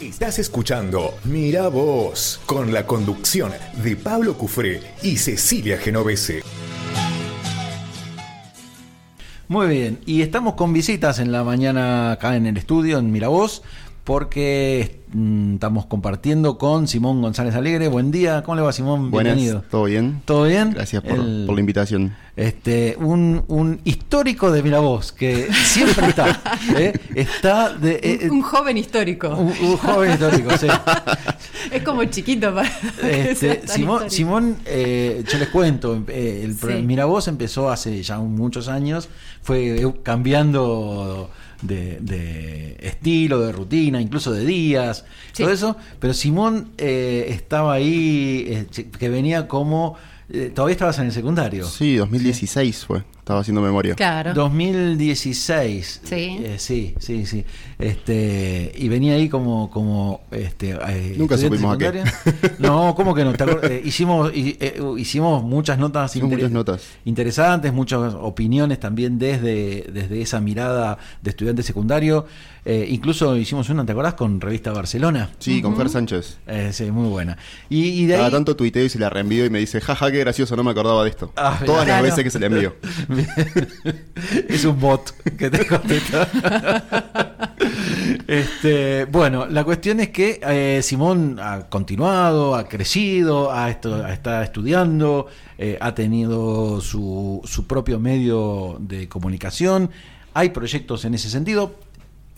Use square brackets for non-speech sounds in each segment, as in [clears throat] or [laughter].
Estás escuchando Mira Vos con la conducción de Pablo Cufré y Cecilia Genovese. Muy bien, y estamos con visitas en la mañana acá en el estudio, en Miravoz, porque mm, estamos compartiendo con Simón González Alegre. Buen día, ¿cómo le va Simón? Buenas, Bienvenido. ¿todo bien? ¿Todo bien? Gracias por, El- por la invitación. Este, un, un histórico de Miravoz, que siempre está. [laughs] ¿eh? Está de... eh, Un joven histórico. un, un joven histórico, sí. [laughs] Es como chiquito para Este, Simón. Simón, eh, yo les cuento, eh, el Sí. Miravoz empezó hace ya muchos años, fue eh, cambiando de, de estilo, de rutina, incluso de días, Sí. todo eso, pero Simón eh, estaba ahí, eh, que venía como... eh, todavía estabas en el secundario. Sí, 2016 fue. Estaba haciendo memoria. Claro. 2016. Sí. Eh, sí, sí, sí. Este, y venía ahí como, como este, eh, Nunca supimos a qué. No, ¿cómo que no? ¿Te acuer- eh, hicimos, hi- eh, hicimos muchas notas, Hicimos muchas notas. interesantes, muchas opiniones también desde, desde esa mirada de estudiante secundario. Eh, incluso hicimos una, ¿te acordás? Con Revista Barcelona. Sí, con Fer Sánchez. Eh, sí, muy buena. Y, y de Cada ahí... tanto tuiteo y se la reenvío y me dice, jaja, qué gracioso, no me acordaba de esto. Ah, Todas las veces que se la envío. [laughs] es un bot que te contesta. [laughs] este, bueno, la cuestión es que eh, Simón ha continuado, ha crecido, ha esto- está estudiando, eh, ha tenido su, su propio medio de comunicación. Hay proyectos en ese sentido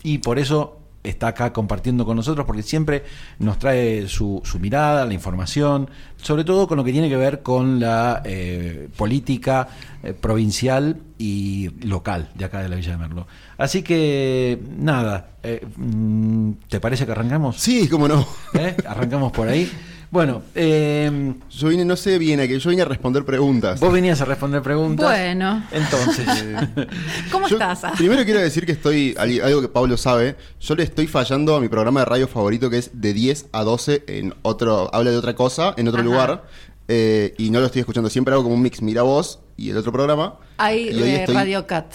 y por eso está acá compartiendo con nosotros porque siempre nos trae su, su mirada, la información, sobre todo con lo que tiene que ver con la eh, política eh, provincial y local de acá de la Villa de Merlo. Así que, nada, eh, mm, ¿te parece que arrancamos? Sí, cómo no. ¿Eh? Arrancamos por ahí. [laughs] Bueno, eh, Yo vine, no sé bien a que yo vine a responder preguntas. vos venías a responder preguntas. Bueno. Entonces, [laughs] ¿Cómo Yo estás? Primero quiero decir que estoy, algo que Pablo sabe, yo le estoy fallando a mi programa de radio favorito que es de 10 a 12 en otro, habla de otra cosa, en otro Ajá. lugar, eh, y no lo estoy escuchando, siempre hago como un mix, mira vos y el otro programa. Hay y hoy eh, estoy- Radio Cat.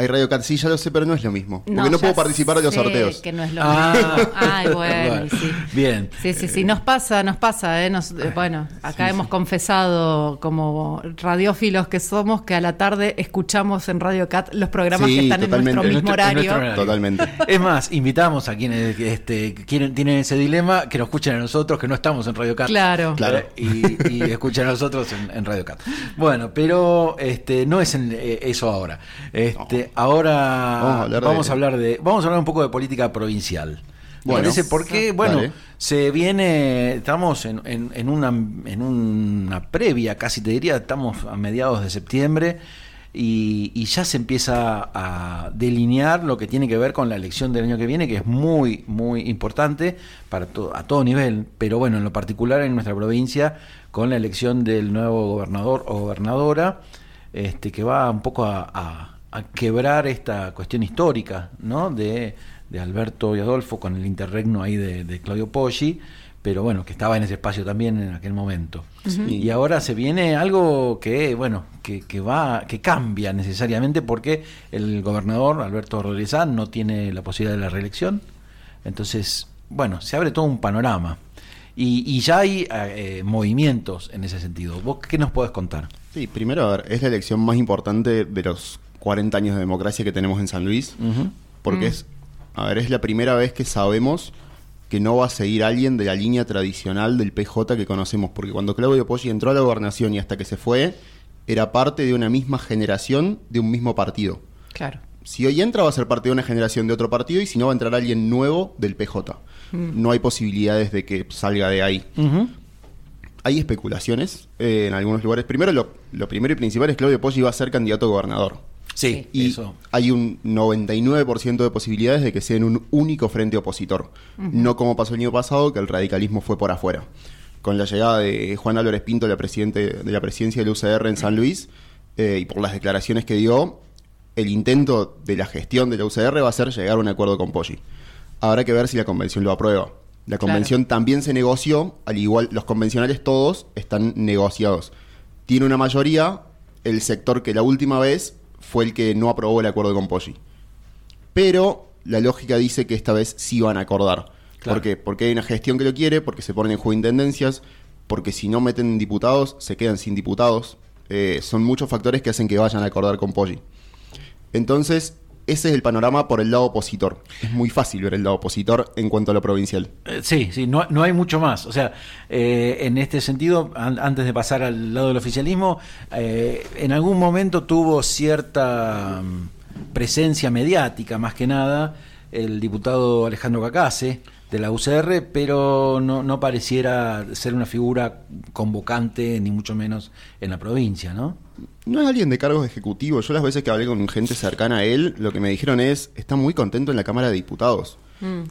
Hay Radio Cat, sí, ya lo sé, pero no es lo mismo. Porque no, puedo participar de los sorteos. Que no es lo Ah. mismo. [laughs] Ay, bueno, sí. bien. Sí, sí, sí, nos pasa, nos pasa, ¿eh? Nos- eh, bueno, acá hemos confesado como radiófilos que somos que a la tarde escuchamos en Radio Cat los programas Sí, que están totalmente. en nuestro En mismo nuestro- en horario. nuestro horario. Totalmente. Es más, invitamos a quienes este, quieren, tienen ese dilema que nos escuchen a nosotros, que no estamos en Radio Cat. Claro. Claro. Y, y escuchen a nosotros en, en Radio Cat. Bueno, pero este, no es en, eh, eso ahora. Este, Ahora Vamos a hablar vamos de- a hablar de. Vamos a hablar un poco de política provincial. ¿Me Bueno. parece? Porque, bueno, Dale. se viene, estamos en, en- en una, en una previa, casi te diría, estamos a mediados de septiembre y, y ya se empieza a delinear lo que tiene que ver con la elección del año que viene, que es muy, muy importante para to- a todo nivel, pero bueno, en lo particular en nuestra provincia, con la elección del nuevo gobernador o gobernadora, este, que va un poco a, a- a quebrar esta cuestión histórica, ¿no? De, de Alberto y Adolfo con el interregno ahí de, de Claudio Poggi, pero bueno, que estaba en ese espacio también en aquel momento. Y ahora se viene algo que, bueno, que, que va, que cambia necesariamente porque el gobernador Alberto Rodríguez no tiene la posibilidad de la reelección. Entonces, bueno, se abre todo un panorama. Y, y ya hay eh, movimientos en ese sentido. ¿Vos qué nos podés contar? Sí, primero, a ver, es la elección más importante de los 40 años de democracia que tenemos en San Luis, porque Mm. es, a ver, es la primera vez que sabemos que no va a seguir alguien de la línea tradicional del PJ que conocemos, porque cuando Claudio Poggi entró a la gobernación y hasta que se fue, era parte de una misma generación de un mismo partido. Claro. Si hoy entra va a ser parte de una generación de otro partido y si no va a entrar alguien nuevo del PJ. No hay posibilidades de que salga de ahí. Hay especulaciones eh, en algunos lugares. Primero, lo, lo primero y principal es que Claudio Poggi va a ser candidato a gobernador. Sí, Y eso. hay un 99% de posibilidades de que sea en un único frente opositor. No como pasó el año pasado, que el radicalismo fue por afuera. Con la llegada de Juan Álvarez Pinto, la, presidente, de la presidencia del UCR en San Luis, eh, y por las declaraciones que dio, el intento de la gestión de la UCR va a ser llegar a un acuerdo con Poggi. Habrá que ver si la convención lo aprueba. La convención también se negoció, al igual los convencionales todos están negociados. Tiene una mayoría el sector que la última vez fue el que no aprobó el acuerdo con Poggi. Pero la lógica dice que esta vez sí van a acordar. Claro. ¿Por qué? Porque hay una gestión que lo quiere, porque se ponen en juego intendencias, porque si no meten diputados, se quedan sin diputados. Eh, son muchos factores que hacen que vayan a acordar con Poggi. Entonces, ese es el panorama por el lado opositor. Es muy fácil ver el lado opositor en cuanto a lo provincial. Eh, Sí, sí, no, no hay mucho más. O sea, eh, en este sentido, an- antes de pasar al lado del oficialismo, eh, en algún momento tuvo cierta mm, presencia mediática, más que nada, el diputado Alejandro Cacase de la UCR, pero no, no pareciera ser una figura convocante, ni mucho menos en la provincia, ¿no? No es alguien de cargos ejecutivos. Yo las veces que hablé con gente cercana a él, lo que me dijeron es, está muy contento en la Cámara de Diputados.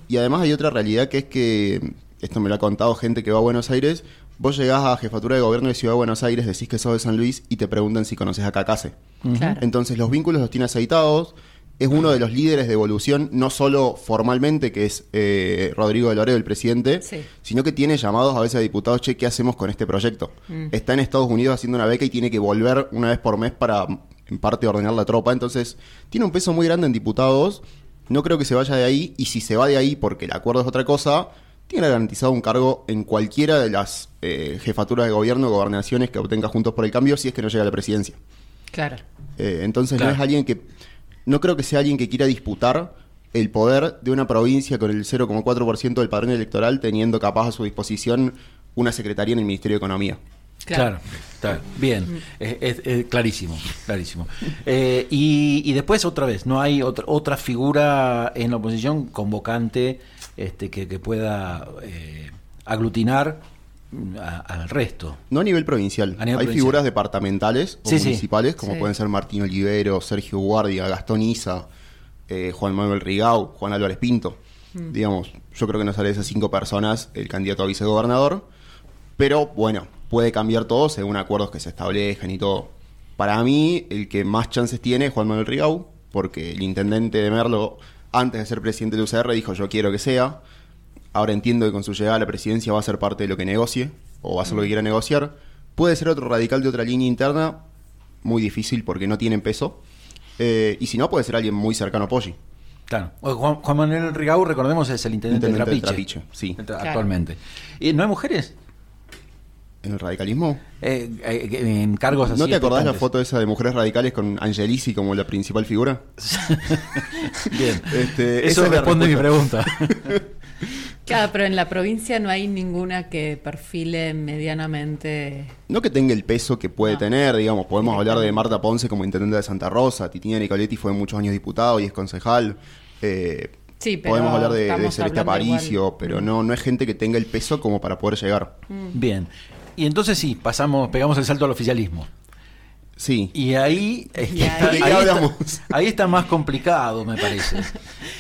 Y además hay otra realidad que es que, esto me lo ha contado gente que va a Buenos Aires, vos llegás a Jefatura de Gobierno de Ciudad de Buenos Aires, decís que sos de San Luis y te preguntan si conoces a Cacase. Claro. Entonces los vínculos los tiene aceitados. Es uno de los líderes de evolución, no solo formalmente, que es eh, Rodrigo de Loredo, el presidente, Sí. sino que tiene llamados a veces a diputados, che, ¿qué hacemos con este proyecto? Está en Estados Unidos haciendo una beca y tiene que volver una vez por mes para, en parte, ordenar la tropa. Entonces, tiene un peso muy grande en diputados. No creo que se vaya de ahí. Y si se va de ahí porque el acuerdo es otra cosa, tiene garantizado un cargo en cualquiera de las eh, jefaturas de gobierno o gobernaciones que obtenga Juntos por el Cambio si es que no llega a la presidencia. Claro. Eh, entonces Claro. no es alguien que. No creo que sea alguien que quiera disputar el poder de una provincia con el 0,4% del padrón electoral, teniendo capaz a su disposición una secretaría en el Ministerio de Economía. Claro, claro. bien, es, es- es clarísimo, clarísimo. Eh, y, y después otra vez, no hay otra, otra figura en la oposición convocante este, que, que pueda eh, aglutinar a- al resto. No a nivel provincial. A nivel Hay provincial. figuras departamentales o Sí, sí. municipales, como Sí. pueden ser Martín Olivero, Sergio Guardia, Gastón Isa, eh, Juan Manuel Rigau, Juan Álvarez Pinto. Digamos, yo creo que no sale de esas cinco personas el candidato a vicegobernador. Pero bueno, puede cambiar todo según acuerdos que se establezcan y todo. Para mí, el que más chances tiene es Juan Manuel Rigau, porque el intendente de Merlo, antes de ser presidente de UCR, dijo yo quiero que sea. Ahora entiendo que con su llegada a la presidencia va a ser parte de lo que negocie, o va a hacer lo que quiera negociar. Puede ser otro radical de otra línea interna, muy difícil porque no tienen peso. Eh, y si no, puede ser alguien muy cercano a Poggi. Claro. Juan, Juan Manuel Rigau, recordemos, es el intendente, Intendente de de Trapiche. Trapiche, sí. Claro. Actualmente. ¿Y no hay mujeres? ¿En el radicalismo? Eh, eh, en cargos así. ¿No te acordás la foto esa de mujeres radicales con Angelisi como la principal figura? [laughs] Bien. Este, Eso esa es la responde mi pregunta. [laughs] Claro, pero en la provincia no hay ninguna que perfile medianamente. No que tenga el peso que puede No. tener, digamos, podemos hablar de Marta Ponce como intendente de Santa Rosa, Titina Nicoletti fue muchos años diputado y es concejal. eh, Sí, pero podemos hablar de, Celeste Aparicio, igual. pero no, no es gente que tenga el peso como para poder llegar. Bien. Y entonces sí, pasamos, pegamos el salto al oficialismo. Sí. Y ahí, Y está, ahí- ahí está- hablamos. ahí está más complicado, me parece. [laughs]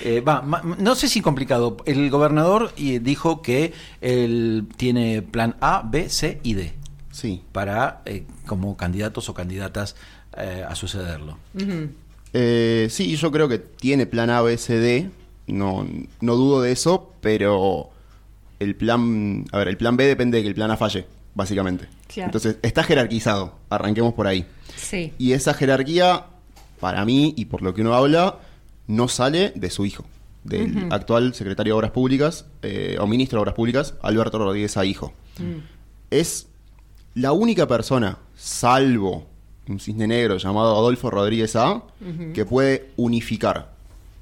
Eh, va, ma- no sé si complicado. El gobernador eh, dijo que él tiene plan A, B, C y D Sí. para eh, como candidatos o candidatas eh, a sucederlo. Eh, sí, yo creo que tiene plan A, B, C, D. No, no dudo de eso, pero el plan. A ver, el plan B depende de que el plan A falle, básicamente. Claro. Entonces, está jerarquizado. Arranquemos por ahí. Sí. Y esa jerarquía, para mí y por lo que uno habla, no sale de su hijo, del actual secretario de Obras Públicas eh, o ministro de Obras Públicas, Alberto Rodríguez A. Hijo. Es la única persona, salvo un cisne negro llamado Adolfo Rodríguez A, que puede unificar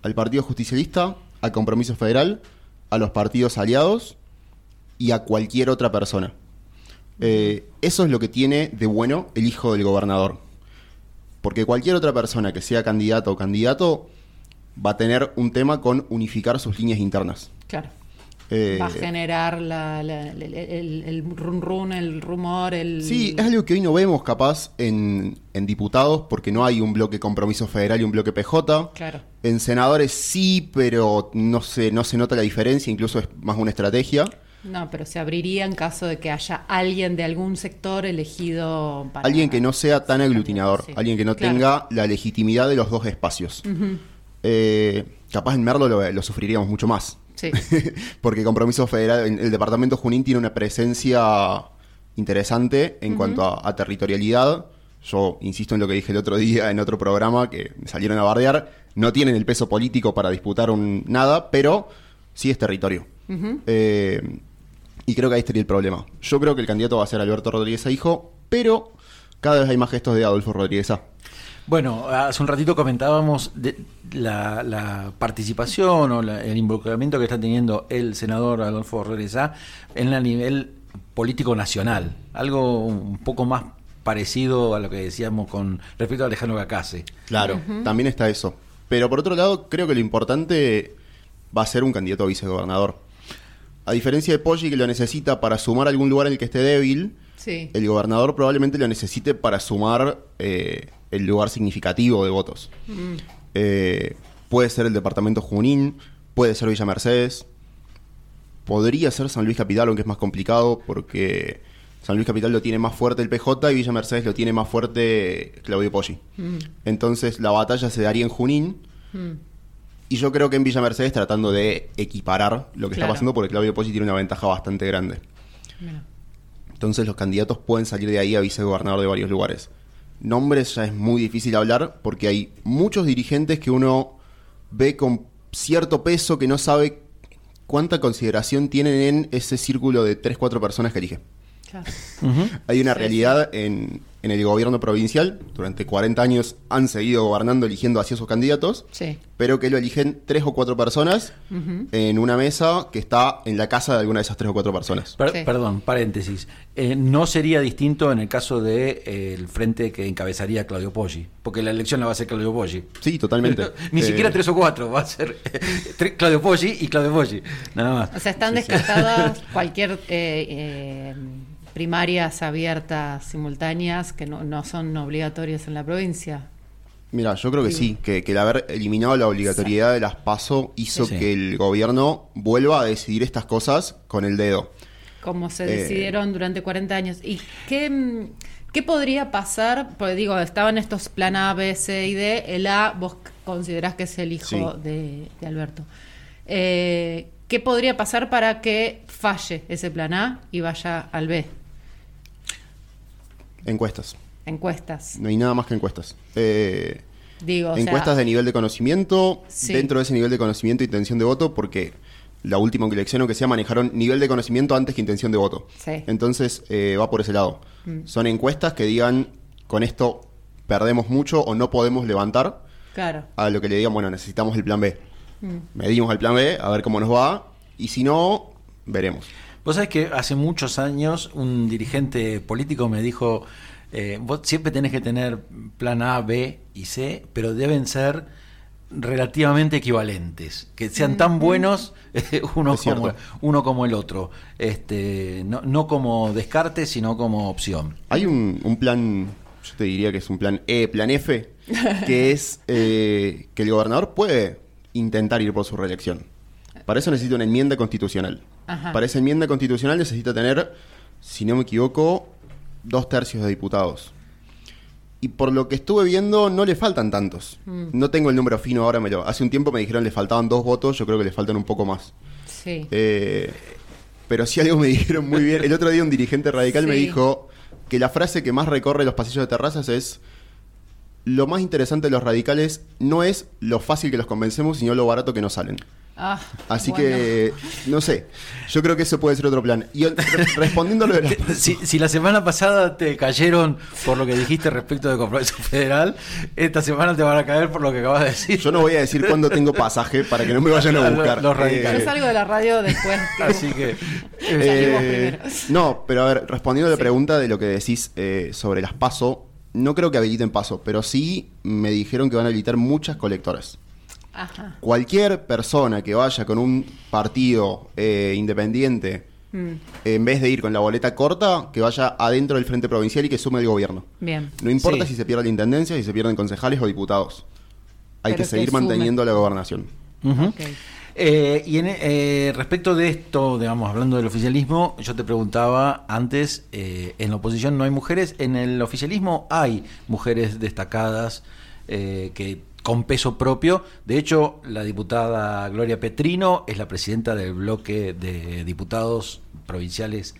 al Partido Justicialista, al Compromiso Federal, a los partidos aliados y a cualquier otra persona. Eh, eso es lo que tiene de bueno el hijo del gobernador. Porque cualquier otra persona que sea candidato o candidato va a tener un tema con unificar sus líneas internas. Claro. Eh, Va a generar la, la- el, el, el run run, el rumor, el. Sí, es algo que hoy no vemos capaz en, en diputados porque no hay un bloque compromiso federal y un bloque PJ. Claro. En senadores sí, pero no se, no se nota la diferencia, incluso es más una estrategia. No, pero se abriría en caso de que haya alguien de algún sector elegido para. Alguien que no sea tan aglutinador, Sí. alguien que no Claro. tenga la legitimidad de los dos espacios. Eh, capaz en Merlo lo, lo sufriríamos mucho más. Sí. [laughs] Porque Compromiso Federal, el departamento Junín tiene una presencia interesante en cuanto a, a territorialidad. Yo insisto en lo que dije el otro día en otro programa que me salieron a bardear. No tienen el peso político para disputar un nada, pero sí es territorio. Eh, y creo que ahí estaría el problema. Yo creo que el candidato va a ser Alberto Rodríguez a hijo, pero cada vez hay más gestos de Adolfo Rodríguez A. Bueno, hace un ratito comentábamos de la, la participación o la- el involucramiento que está teniendo el senador Adolfo Rodríguez A en el nivel político nacional. Algo un poco más parecido a lo que decíamos con respecto a Alejandro Cacase. Claro, también está eso. Pero por otro lado, creo que lo importante va a ser un candidato a vicegobernador. A diferencia de Poggi, que lo necesita para sumar algún lugar en el que esté débil, Sí. el gobernador probablemente lo necesite para sumar eh, el lugar significativo de votos. Eh, puede ser el departamento Junín, puede ser Villa Mercedes, podría ser San Luis Capital, aunque es más complicado porque San Luis Capital lo tiene más fuerte el PJ y Villa Mercedes lo tiene más fuerte Claudio Poggi. Entonces la batalla se daría en Junín. Y yo creo que en Villa Mercedes tratando de equiparar lo que Claro. está pasando porque Claudio Poggi tiene una ventaja bastante grande. Mira. Entonces los candidatos pueden salir de ahí a vicegobernador de varios lugares. Nombres ya es muy difícil hablar porque hay muchos dirigentes que uno ve con cierto peso que no sabe cuánta consideración tienen en ese círculo de 3-4 personas que elige. Claro. Hay una Sí, realidad en, en el gobierno provincial, durante 40 años han seguido gobernando eligiendo hacia sus candidatos, Sí. pero que lo eligen tres o cuatro personas en una mesa que está en la casa de alguna de esas tres o cuatro personas. Per- Sí. Perdón, paréntesis. Eh, no sería distinto en el caso del de, el frente que encabezaría Claudio Poggi, porque la elección la va a hacer Claudio Poggi. Sí, totalmente. [laughs] Ni Eh, siquiera tres o cuatro, va a ser Claudio Poggi y Claudio Poggi, nada más. O sea, están descartadas [laughs] cualquier eh, eh, primarias abiertas simultáneas que no, no son obligatorias en la provincia. Mira, yo creo que sí, que, que el haber eliminado la obligatoriedad de las PASO hizo Sí, que el gobierno vuelva a decidir estas cosas con el dedo. como se Eh. decidieron durante 40 años. ¿Y qué, mm, qué podría pasar? Porque digo, estaban estos plan A, B, C y D. El A, vos considerás que es el hijo Sí. de, de Alberto. Eh, ¿Qué podría pasar para que falle ese plan A y vaya al B? Encuestas. Encuestas. No hay nada más que encuestas. Eh, Digo, o sea, encuestas de nivel de conocimiento, Sí. dentro de ese nivel de conocimiento e intención de voto, porque la última elección, aunque sea, manejaron nivel de conocimiento antes que intención de voto. Sí. Entonces eh, va por ese lado. Son encuestas que digan, con esto perdemos mucho o no podemos levantar, Claro. a lo que le digan, bueno, necesitamos el plan B. Mm. Medimos el plan B, a ver cómo nos va, y si no, veremos. Vos sabés que hace muchos años un dirigente político me dijo, eh, vos siempre tenés que tener plan A, B y C, pero deben ser relativamente equivalentes, que sean tan buenos eh, [laughs] uno, como, uno como el otro, este, no, no como descarte, sino como opción. Hay un, un plan, yo te diría que es un plan E, plan F, [laughs] que es eh, que el gobernador puede intentar ir por su reelección. Para eso necesita una enmienda constitucional. Ajá. Para esa enmienda constitucional necesita tener, si no me equivoco, dos tercios de diputados. Y por lo que estuve viendo, no le faltan tantos. Mm. No tengo el número fino ahora, me lo, hace un tiempo me dijeron le faltaban dos votos, yo creo que le faltan un poco más. Sí. Eh, pero sí algo me [laughs] dijeron muy bien. El otro día un dirigente radical me dijo que la frase que más recorre los pasillos de terrazas es lo más interesante de los radicales no es lo fácil que los convencemos, sino lo barato que nos salen. Ah, Así bueno. que, no sé, yo creo que eso puede ser otro plan. Y re- [laughs] respondiendo a lo de las Si, si la semana pasada te cayeron por lo que dijiste respecto de compromiso [laughs] federal, esta semana te van a caer por lo que acabas de decir. Yo no voy a decir cuándo tengo pasaje para que no me vayan a buscar. los radicales. Yo salgo de la radio después. que- Así que... Eh, primero. no, pero a ver, respondiendo a la Sí. pregunta de lo que decís eh, sobre las PASO, no creo que habiliten PASO, pero sí me dijeron que van a habilitar muchas colectoras. Ajá. Cualquier persona que vaya con un partido eh, independiente, Mm, en vez de ir con la boleta corta, que vaya adentro del frente provincial y que sume el gobierno. Bien. No importa Sí. si se pierde la intendencia, si se pierden concejales o diputados. Hay Pero que seguir manteniendo la gobernación. Eh, y en, eh, respecto de esto, digamos, hablando del oficialismo, yo te preguntaba antes, eh, en la oposición no hay mujeres, en el oficialismo hay mujeres destacadas eh, que con peso propio. De hecho, la diputada Gloria Petrino es la presidenta del bloque de diputados provinciales,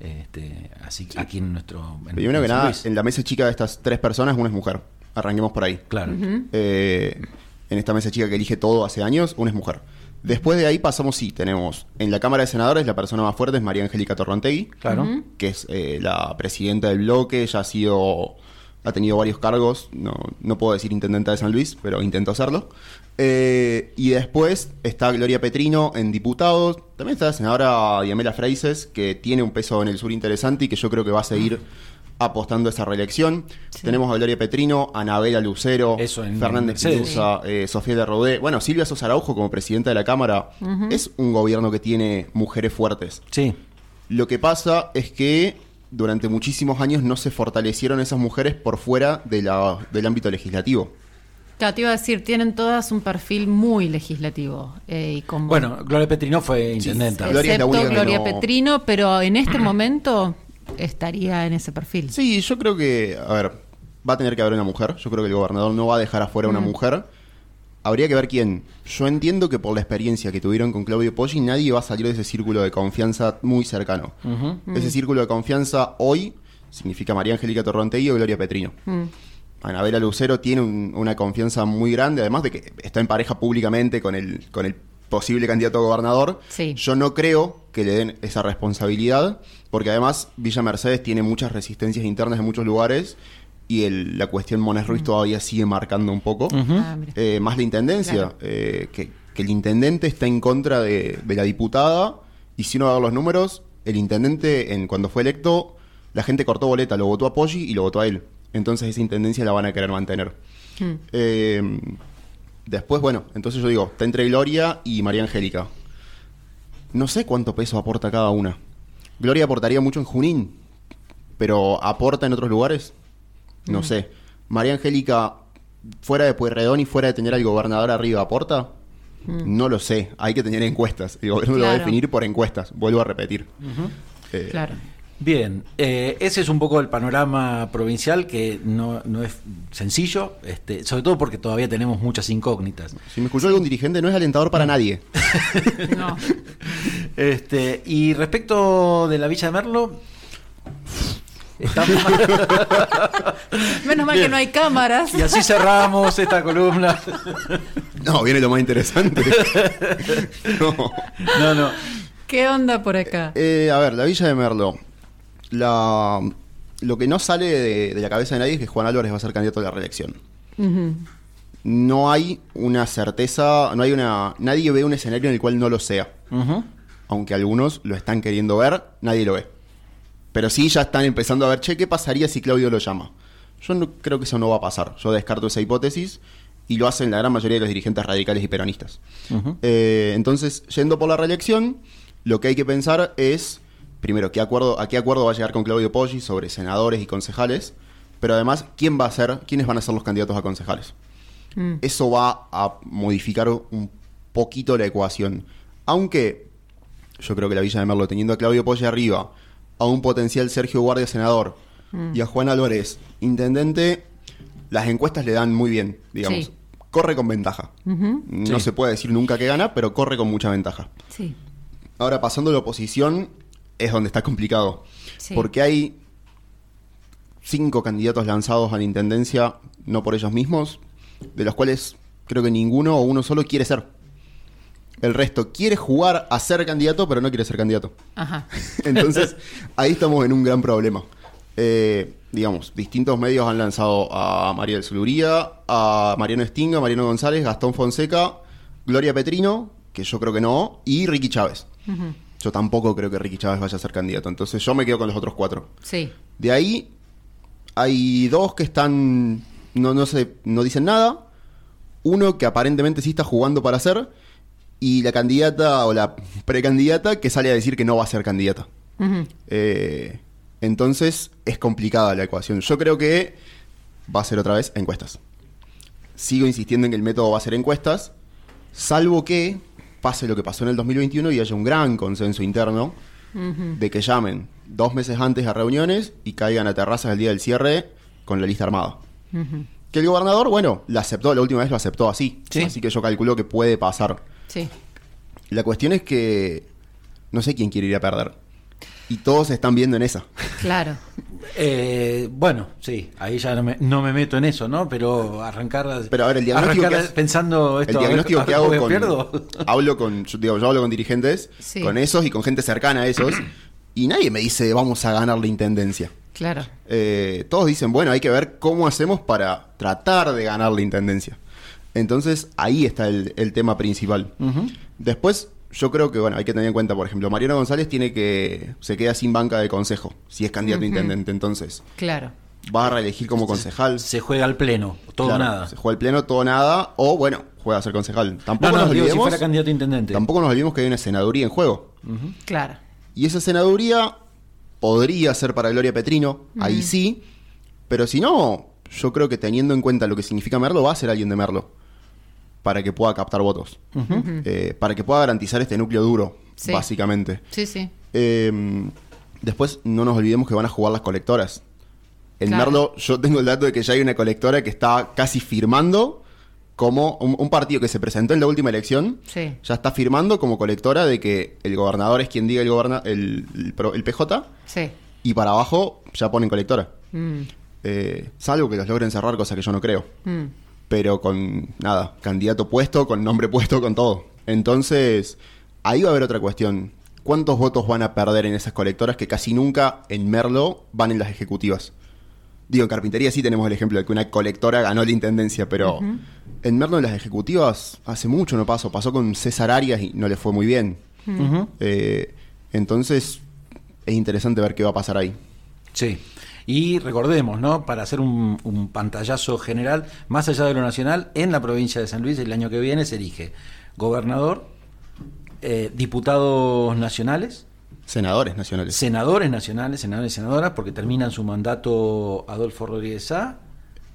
este, así aquí en nuestro. en- Primero en que nada, Luis. en la mesa chica de estas tres personas, una es mujer. Arranquemos por ahí. Claro. Eh, en esta mesa chica que elige todo hace años, una es mujer. Después de ahí pasamos, sí, tenemos en la Cámara de Senadores la persona más fuerte es María Angélica Torrontegui, Claro. que es eh, la presidenta del bloque, ya ha sido, ha tenido varios cargos, no, no puedo decir intendenta de San Luis, pero intento hacerlo. Eh, y después está Gloria Petrino en diputados, también está la senadora Diamela Freises, que tiene un peso en el sur interesante y que yo creo que va a seguir apostando a esa reelección. Sí. Tenemos a Gloria Petrino, Anabela Lucero, Eso en Fernández. Pilusa, eh, Sofía de Rodé. Bueno, Silvia Sosa Araujo como presidenta de la Cámara. Es un gobierno que tiene mujeres fuertes. Sí. Lo que pasa es que durante muchísimos años no se fortalecieron esas mujeres por fuera de la- del ámbito legislativo. Claro, te iba a decir, tienen todas un perfil muy legislativo. eh, y con Bueno, Gloria Petrino fue intendenta. Sí. Gloria es la excepto Gloria no- Petrino, pero en este momento estaría en ese perfil. Sí, yo creo que, a ver, va a tener que haber una mujer. Yo creo que el gobernador no va a dejar afuera a una mujer. Habría que ver quién. Yo entiendo que por la experiencia que tuvieron con Claudio Poggi, nadie va a salir de ese círculo de confianza muy cercano. Ese círculo de confianza hoy significa María Angélica Torrontegui o Gloria Petrino. Mm. Anabela Lucero tiene un- una confianza muy grande, además de que está en pareja públicamente con el, con el posible candidato a gobernador. Sí. Yo no creo que le den esa responsabilidad, porque además Villa Mercedes tiene muchas resistencias internas en muchos lugares y el- la cuestión Mones Ruiz todavía sigue marcando un poco. Ah. Eh, más la intendencia, Claro. eh, que, que el intendente está en contra de, de la diputada y si uno va a ver los números, el intendente en, cuando fue electo, la gente cortó boleta, lo votó a Poggi y lo votó a él. Entonces esa intendencia la van a querer mantener. Mm. Eh, después, bueno, entonces yo digo, está entre Gloria y María Angélica. No sé cuánto peso aporta cada una. Gloria aportaría mucho en Junín, pero aporta en otros lugares. Mm. No sé. María Angélica, fuera de Pueyrredón y fuera de tener al gobernador arriba, ¿aporta? No lo sé. Hay que tener encuestas. El gobierno lo va a Mm. Definir por encuestas. Vuelvo a repetir. Eh, Claro. Bien, eh, ese es un poco el panorama provincial que no, no es sencillo, este, sobre todo porque todavía tenemos muchas incógnitas. Si me escuchó algún dirigente, no es alentador para nadie. [laughs] No. [laughs] Este, y respecto de la Villa de Merlo, [laughs] Menos mal Bien. que no hay cámaras. y así cerramos esta columna. No, viene lo más interesante. [laughs] no. No, no. ¿Qué onda por acá? Eh, a ver, la Villa de Merlo. La, lo que no sale de, de la cabeza de nadie es que Juan Álvarez va a ser candidato a la reelección. No hay una certeza, no hay una. Nadie ve un escenario en el cual no lo sea. Aunque algunos lo están queriendo ver, nadie lo ve. Pero sí ya están empezando a ver, che, ¿qué pasaría si Claudio lo llama? Yo no creo que eso no va a pasar. Yo descarto esa hipótesis y lo hacen la gran mayoría de los dirigentes radicales y peronistas. Eh, entonces, yendo por la reelección, lo que hay que pensar es, primero, ¿qué acuerdo, a qué acuerdo va a llegar con Claudio Poggi sobre senadores y concejales, pero además, ¿quién va a ser, quiénes van a ser los candidatos a concejales? Mm. Eso va a modificar un poquito la ecuación. Aunque yo creo que la Villa de Merlo, teniendo a Claudio Poggi arriba, a un potencial Sergio Guardia senador y a Juan Álvarez intendente, las encuestas le dan muy bien, digamos. Sí. Corre con ventaja. No Sí. se puede decir nunca que gana, pero corre con mucha ventaja. Sí. Ahora, pasando a la oposición, es donde está complicado. Sí. Porque hay cinco candidatos lanzados a la intendencia, no por ellos mismos, de los cuales creo que ninguno o uno solo quiere ser. El resto quiere jugar a ser candidato, pero no quiere ser candidato. Ajá. [laughs] Entonces, ahí estamos en un gran problema. Eh, digamos, distintos medios han lanzado a María del Suluría, a Mariano Estinga, Mariano González, Gastón Fonseca, Gloria Petrino, que yo creo que no, y Ricky Chávez. Yo tampoco creo que Ricky Chávez vaya a ser candidato, entonces yo me quedo con los otros cuatro. Sí. De ahí hay dos que están, no, no, sé, no dicen nada, uno que aparentemente sí está jugando para ser, y la candidata o la precandidata que sale a decir que no va a ser candidata. Eh, entonces es complicada la ecuación. Yo creo que va a ser otra vez encuestas. Sigo insistiendo en que el método va a ser encuestas, salvo que pase lo que pasó en el 2021 y haya un gran consenso interno de que llamen dos meses antes a reuniones y caigan a terrazas el día del cierre con la lista armada. Que el gobernador, bueno, la aceptó, la última vez lo aceptó así. Sí. Así que yo calculo que puede pasar. Sí. La cuestión es que no sé quién quiere ir a perder. Y todos se están viendo en esa. Claro. [laughs] Eh, bueno, sí, ahí ya no me, no me meto en eso, ¿no? Pero arrancar, Pero a ver, el diagnóstico que hace- pensando esto, el a ver- diagnóstico que hago con, [laughs] hablo con yo, digo, yo hablo con dirigentes Sí. con esos y con gente cercana a esos y nadie me dice vamos a ganar la intendencia Claro. Eh, todos dicen bueno hay que ver cómo hacemos para tratar de ganar la intendencia entonces ahí está el, el tema principal después yo creo que bueno hay que tener en cuenta por ejemplo Mariano González tiene que se queda sin banca de consejo si es candidato a intendente entonces Claro. va a reelegir como concejal Se juega al pleno, todo Claro, nada. Se juega el pleno, todo nada, o bueno, juega a ser concejal. Tampoco no, nos digo, si olvidemos. fuera candidato a intendente. Tampoco nos olvidemos que hay una senaduría en juego. Claro. Y esa senaduría podría ser para Gloria Petrino, ahí sí. Pero si no, yo creo que teniendo en cuenta lo que significa Merlo, va a ser alguien de Merlo. Para que pueda captar votos. Eh, para que pueda garantizar este núcleo duro, Sí. básicamente. Sí, sí. Eh, después no nos olvidemos que van a jugar las colectoras. En Claro. Merlo yo tengo el dato de que ya hay una colectora que está casi firmando como un, un partido que se presentó en la última elección. Sí. Ya está firmando como colectora de que el gobernador es quien diga el, goberna el, el pro- el PJ Sí. y para abajo ya ponen colectora. Mm, Eh, salvo que los logren cerrar, cosa que yo no creo. mm. Pero con nada, candidato puesto, con nombre puesto, con todo. Entonces, ahí va a haber otra cuestión. ¿Cuántos votos van a perder en esas colectoras que casi nunca en Merlo van en las ejecutivas? Digo, en carpintería sí tenemos el ejemplo de que una colectora ganó la intendencia, pero en Merlo en las ejecutivas hace mucho no pasó. Pasó con César Arias y no le fue muy bien. Eh, entonces, es interesante ver qué va a pasar ahí. Sí. Y recordemos, ¿no? Para hacer un, un pantallazo general, más allá de lo nacional, en la provincia de San Luis el año que viene se elige gobernador, eh, diputados nacionales, Senadores nacionales. senadores nacionales, senadores y senadoras, porque terminan su mandato Adolfo Rodríguez Sá.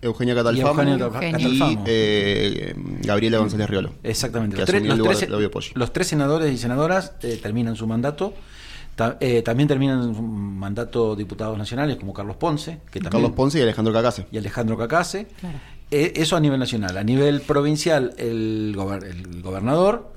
Eugenia Y Catalfamo y Catalfamo. eh, Gabriela González Riolo. Exactamente. Tres, los tres senadores y senadoras eh, terminan su mandato. Ta- eh, también terminan su mandato diputados nacionales, como Carlos Ponce, que también, Carlos Ponce y Alejandro Cacase. y Alejandro Cacase. Claro. Eh, eso a nivel nacional. A nivel provincial, el, gober- el gobernador.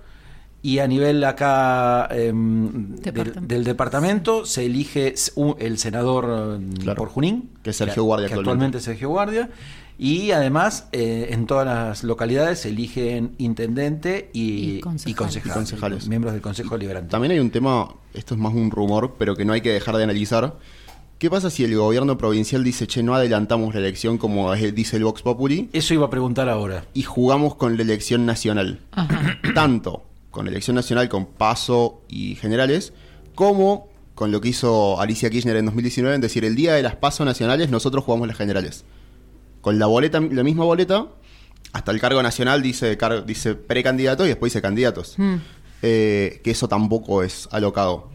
Y a nivel acá em, del, Departamento. del departamento se elige un- el senador Claro. por Junín, Que es Sergio Guardia que actualmente. actualmente es Sergio Guardia. Y además, eh, en todas las localidades se eligen intendente y, Y concejales. y concejales, Y concejales. miembros del Consejo Deliberante. También hay un tema, esto es más un rumor, pero que no hay que dejar de analizar. ¿Qué pasa si el gobierno provincial dice, che, no adelantamos la elección como dice el Vox Populi Eso iba a preguntar ahora. y jugamos con la elección nacional? Ajá. [clears throat] Tanto con la elección nacional con paso y generales, como con lo que hizo Alicia Kirchner en 2019, en decir, el día de las pasos nacionales nosotros jugamos las generales. Con la boleta, la misma boleta, hasta el cargo nacional dice, car- dice precandidato y después dice candidatos. Mm. Eh, que eso tampoco es alocado.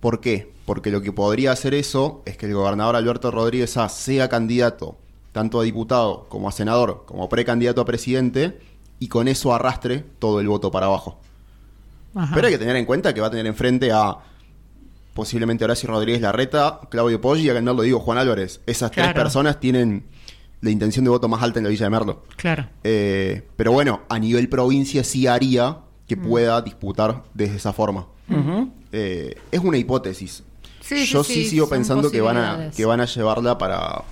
¿Por qué? Porque lo que podría hacer eso es que el gobernador Alberto Rodríguez A sea candidato tanto a diputado como a senador, como precandidato a presidente, y con eso arrastre todo el voto para abajo. Ajá. Pero hay que tener en cuenta que va a tener enfrente a posiblemente Horacio Rodríguez Larreta, Claudio Poggi y acá en Merlo digo Juan Álvarez. Esas tres personas tienen la intención de voto más alta en la Villa de Merlo. Claro. Eh, pero bueno, a nivel provincia sí haría que Mm. pueda disputar desde esa forma. Eh, es una hipótesis. Sí, Yo sí, sigo pensando que van, a, que van a llevarla para,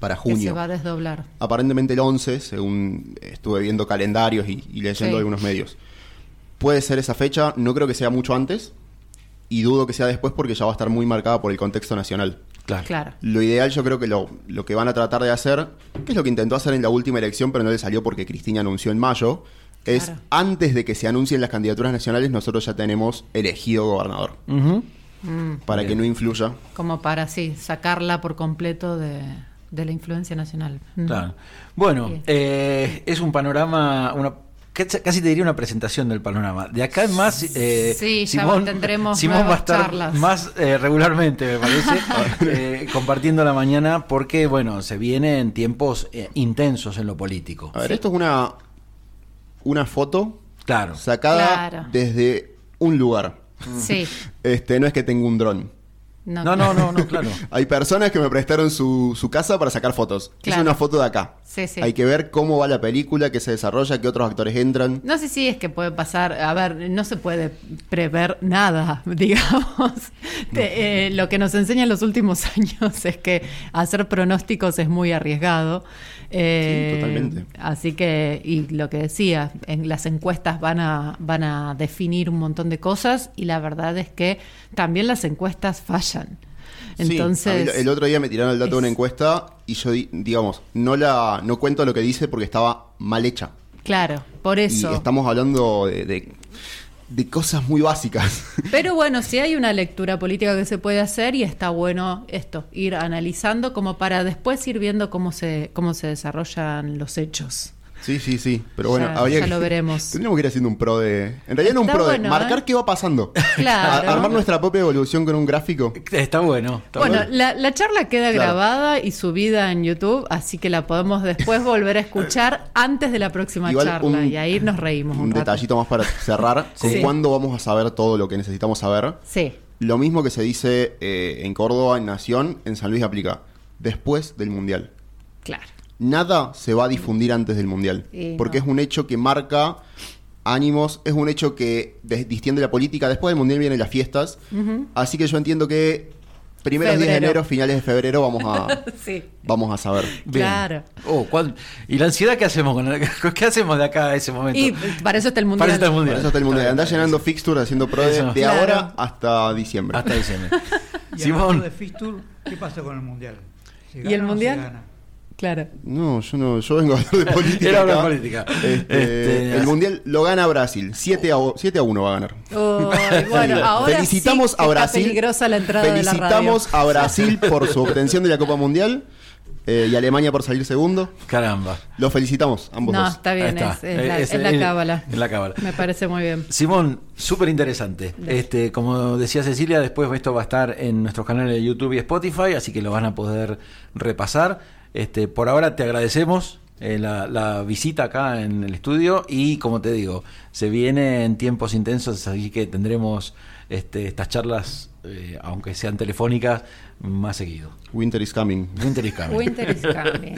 para Que se junio. va a desdoblar. Aparentemente el 11, según estuve viendo calendarios y, y leyendo Sí. algunos medios. Puede ser esa fecha, no creo que sea mucho antes y dudo que sea después porque ya va a estar muy marcada por el contexto nacional. Claro. Claro. Lo ideal yo creo que lo, lo que van a tratar de hacer, que es lo que intentó hacer en la última elección, pero no le salió porque Cristina anunció en mayo, es Claro. antes de que se anuncien las candidaturas nacionales, nosotros ya tenemos elegido gobernador. Mm. para Bien. que no influya. Como para, sí, sacarla por completo de, de la influencia nacional. Mm. Claro. Bueno, eh, es un panorama, una casi te diría una presentación del panorama. De acá en más, eh, Sí, ya tendremos Simón va a estar charlas. más eh, regularmente, me parece, [laughs] eh, compartiendo la mañana, porque bueno, se vienen tiempos eh, intensos en lo político. A ver, esto es una, una foto Claro. sacada Claro. desde un lugar. Sí. [laughs] Este, no es que tenga un dron. No, No, no, no, no, claro. [laughs] Hay personas que me prestaron su, su casa para sacar fotos. Es una foto de acá. Sí, sí. Hay que ver cómo va la película, qué se desarrolla, qué otros actores entran. No sé si es que puede pasar, a ver, no se puede prever nada, [laughs] digamos. Te- eh, lo que nos enseñan los últimos [laughs] años es que hacer pronósticos es muy arriesgado. Eh, Sí, totalmente. Así que, y lo que decía, en las encuestas van a, van a definir un montón de cosas y la verdad es que también las encuestas fallan. Entonces, el otro día me tiraron el dato de una es- encuesta y yo, di- digamos, no la no cuento lo que dice porque estaba mal hecha. claro, por eso. Y estamos hablando de, de, de cosas muy básicas. [laughs] Pero bueno, sí hay una lectura política que se puede hacer y está bueno esto, ir analizando como para después ir viendo cómo se, cómo se desarrollan los hechos. Sí, sí, sí. Pero bueno, Ya- habría ya que- lo veremos. [laughs] Tendríamos que ir haciendo un pro de. En realidad no un pro de marcar ¿eh? qué va pasando. [laughs] Claro. A- armar nuestra propia evolución con un gráfico. Está bueno. está Bueno, bueno. la, la charla queda Claro. grabada y subida en YouTube, así que la podemos después volver a escuchar antes de la próxima Igual charla un- y ahí nos reímos un, Un detallito más para cerrar. [laughs] con Sí. ¿Cuándo vamos a saber todo lo que necesitamos saber? Sí, Lo mismo que se dice eh, en Córdoba, en Nación, en San Luis aplica. Después del Mundial. claro. Nada se va a difundir antes del Mundial. Porque no. es un hecho que marca ánimos, es un hecho que distiende la política. Después del Mundial vienen las fiestas. Así que yo entiendo que primeros días de enero, finales de febrero, vamos a, [laughs] Sí. vamos a saber. Bien. claro. Oh, ¿cuál- ¿Y la ansiedad qué hacemos? Con la- [laughs] ¿Qué hacemos de acá a ese momento? Y para eso está el mundial. Para eso está el mundial. eso está el Mundial. Está Andás bien, llenando fixtures, haciendo pro de, Claro. ahora hasta diciembre. Hasta diciembre. [laughs] Y Simón. hablando de Fistur, ¿qué pasa con el Mundial? ¿Se ¿Y el o no se Mundial? gana? Claro. No, yo no, yo vengo a hablar de [laughs] política. Era hablar de política. Este, Este, el Mundial lo gana Brasil. 7 a, o- 7 a 1 va a ganar. Bueno, [laughs] ahora Felicitamos sí que a está Brasil. peligrosa la entrada de la radio. Felicitamos a [laughs] Brasil por su obtención de la Copa Mundial eh, y a Alemania por salir segundo. Caramba. Los felicitamos, ambos No, dos. está bien, está. Es, es la, Es- cábala. es la cábala. Me parece muy bien. Simón, súper interesante. Este, como decía Cecilia, después esto va a estar en nuestros canales de YouTube y Spotify, así que lo van a poder repasar. Este, por ahora te agradecemos eh, la, la visita acá en el estudio y como te digo, se viene en tiempos intensos, así que tendremos este, estas charlas, eh, aunque sean telefónicas, más seguido. Winter is coming. Winter is coming. Winter is coming.